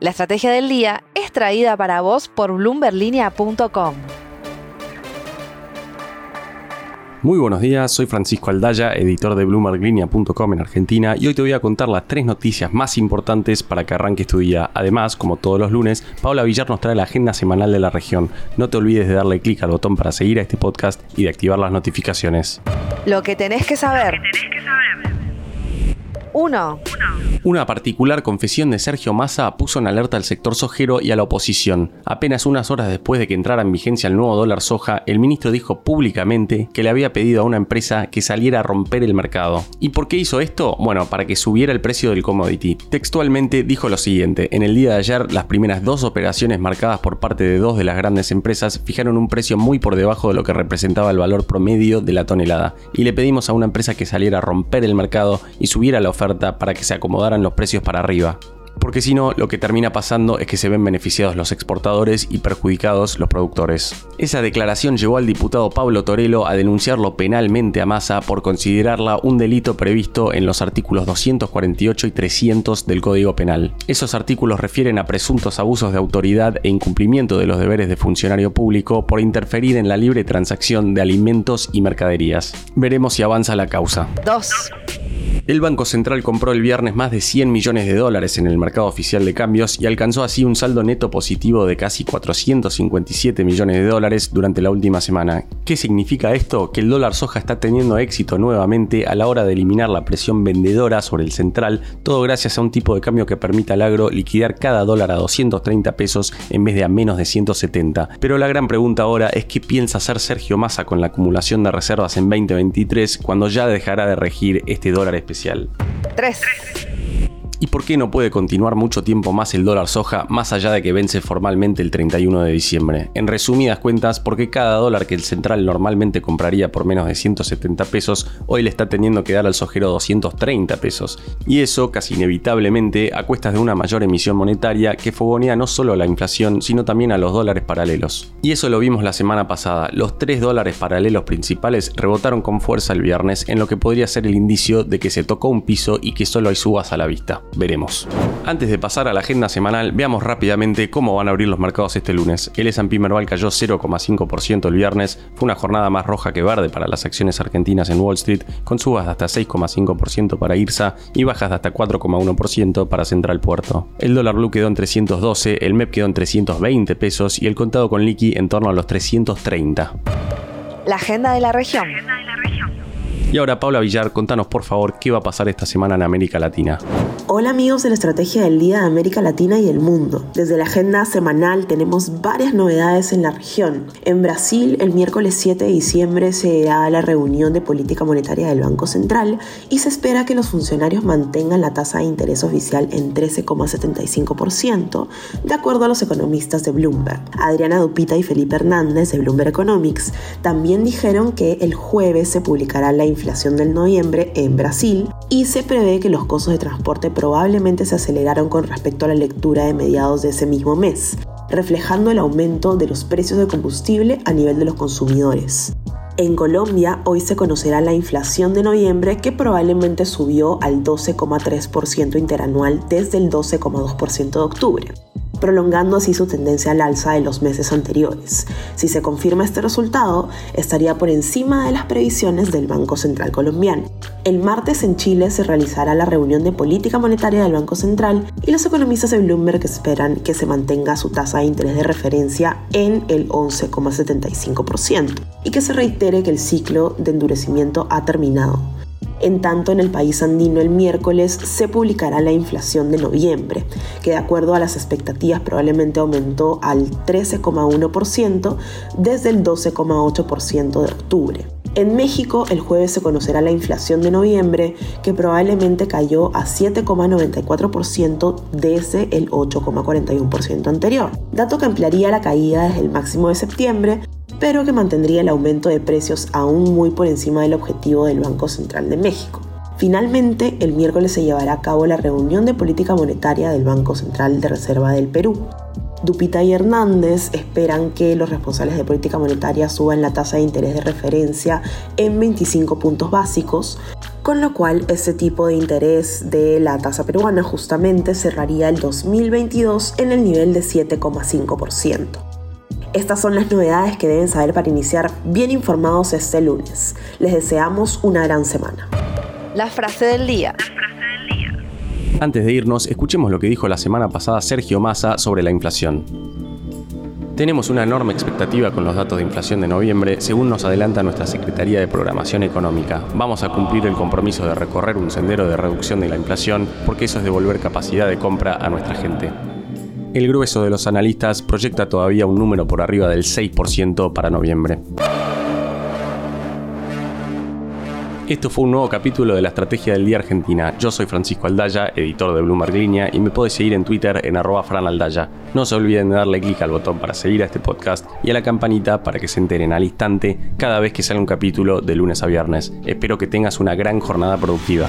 La estrategia del día es traída para vos por bloomberlinia.com. Muy buenos días, soy Francisco Aldaya, editor de bloomberglinea.com en Argentina y hoy te voy a contar las tres noticias más importantes para que arranques tu día. Además, como todos los lunes, Paula Villar nos trae la agenda semanal de la región. No te olvides de darle clic al botón para seguir a este podcast y de activar las notificaciones. Lo que tenés que saber. 1. Una particular confesión de Sergio Massa puso en alerta al sector sojero y a la oposición. Apenas unas horas después de que entrara en vigencia el nuevo dólar soja, el ministro dijo públicamente que le había pedido a una empresa que saliera a romper el mercado. ¿Y por qué hizo esto? Bueno, para que subiera el precio del commodity. Textualmente dijo lo siguiente, en el día de ayer las primeras dos operaciones marcadas por parte de dos de las grandes empresas fijaron un precio muy por debajo de lo que representaba el valor promedio de la tonelada, y le pedimos a una empresa que saliera a romper el mercado y subiera la oferta para que se acomodaran los precios para arriba porque si no, lo que termina pasando es que se ven beneficiados los exportadores y perjudicados los productores. Esa declaración llevó al diputado Pablo Torello a denunciarlo penalmente a Massa por considerarla un delito previsto en los artículos 248 y 300 del Código Penal. Esos artículos refieren a presuntos abusos de autoridad e incumplimiento de los deberes de funcionario público por interferir en la libre transacción de alimentos y mercaderías. Veremos si avanza la causa. 2. El Banco Central compró el viernes más de 100 millones de dólares en el mercado oficial de cambios y alcanzó así un saldo neto positivo de casi 457 millones de dólares durante la última semana. ¿Qué significa esto? Que el dólar soja está teniendo éxito nuevamente a la hora de eliminar la presión vendedora sobre el central, todo gracias a un tipo de cambio que permite al agro liquidar cada dólar a 230 pesos en vez de a menos de 170. Pero la gran pregunta ahora es qué piensa hacer Sergio Massa con la acumulación de reservas en 2023 cuando ya dejará de regir este dólar especial 3. ¿Y por qué no puede continuar mucho tiempo más el dólar soja más allá de que vence formalmente el 31 de diciembre? En resumidas cuentas, porque cada dólar que el central normalmente compraría por menos de 170 pesos, hoy le está teniendo que dar al sojero 230 pesos. Y eso, casi inevitablemente, a cuestas de una mayor emisión monetaria que fogonea no solo a la inflación, sino también a los dólares paralelos. Y eso lo vimos la semana pasada. Los tres dólares paralelos principales rebotaron con fuerza el viernes en lo que podría ser el indicio de que se tocó un piso y que solo hay subas a la vista veremos. Antes de pasar a la agenda semanal, veamos rápidamente cómo van a abrir los mercados este lunes. El S&P Merval cayó 0,5% el viernes, fue una jornada más roja que verde para las acciones argentinas en Wall Street, con subas de hasta 6,5% para IRSA y bajas de hasta 4,1% para Central Puerto. El dólar blue quedó en 312, el MEP quedó en 320 pesos y el contado con liqui en torno a los 330. La agenda de la región. Y ahora, Paula Villar, contanos por favor qué va a pasar esta semana en América Latina. Hola amigos de la Estrategia del Día de América Latina y el Mundo. Desde la agenda semanal tenemos varias novedades en la región. En Brasil, el miércoles 7 de diciembre se dará la reunión de política monetaria del Banco Central y se espera que los funcionarios mantengan la tasa de interés oficial en 13,75%, de acuerdo a los economistas de Bloomberg. Adriana Dupita y Felipe Hernández de Bloomberg Economics también dijeron que el jueves se publicará la inflación del noviembre en Brasil y se prevé que los costos de transporte probablemente se aceleraron con respecto a la lectura de mediados de ese mismo mes, reflejando el aumento de los precios de combustible a nivel de los consumidores. En Colombia hoy se conocerá la inflación de noviembre que probablemente subió al 12,3% interanual desde el 12,2% de octubre prolongando así su tendencia al alza de los meses anteriores. Si se confirma este resultado, estaría por encima de las previsiones del Banco Central colombiano. El martes en Chile se realizará la reunión de política monetaria del Banco Central y los economistas de Bloomberg esperan que se mantenga su tasa de interés de referencia en el 11,75% y que se reitere que el ciclo de endurecimiento ha terminado. En tanto, en el país andino el miércoles se publicará la inflación de noviembre, que de acuerdo a las expectativas probablemente aumentó al 13,1% desde el 12,8% de octubre. En México, el jueves se conocerá la inflación de noviembre, que probablemente cayó a 7,94% desde el 8,41% anterior, dato que ampliaría la caída desde el máximo de septiembre, pero que mantendría el aumento de precios aún muy por encima del objetivo del Banco Central de México. Finalmente, el miércoles se llevará a cabo la reunión de política monetaria del Banco Central de Reserva del Perú. Dupita y Hernández esperan que los responsables de política monetaria suban la tasa de interés de referencia en 25 puntos básicos, con lo cual ese tipo de interés de la tasa peruana justamente cerraría el 2022 en el nivel de 7,5%. Estas son las novedades que deben saber para iniciar bien informados este lunes. Les deseamos una gran semana. La frase del día. Antes de irnos, escuchemos lo que dijo la semana pasada Sergio Massa sobre la inflación. Tenemos una enorme expectativa con los datos de inflación de noviembre, según nos adelanta nuestra Secretaría de Programación Económica. Vamos a cumplir el compromiso de recorrer un sendero de reducción de la inflación, porque eso es devolver capacidad de compra a nuestra gente. El grueso de los analistas proyecta todavía un número por arriba del 6% para noviembre. Esto fue un nuevo capítulo de la Estrategia del Día Argentina. Yo soy Francisco Aldaya, editor de Bloomberg Línea, y me podés seguir en Twitter en arroba franaldaya. No se olviden de darle clic al botón para seguir a este podcast y a la campanita para que se enteren al instante cada vez que sale un capítulo de lunes a viernes. Espero que tengas una gran jornada productiva.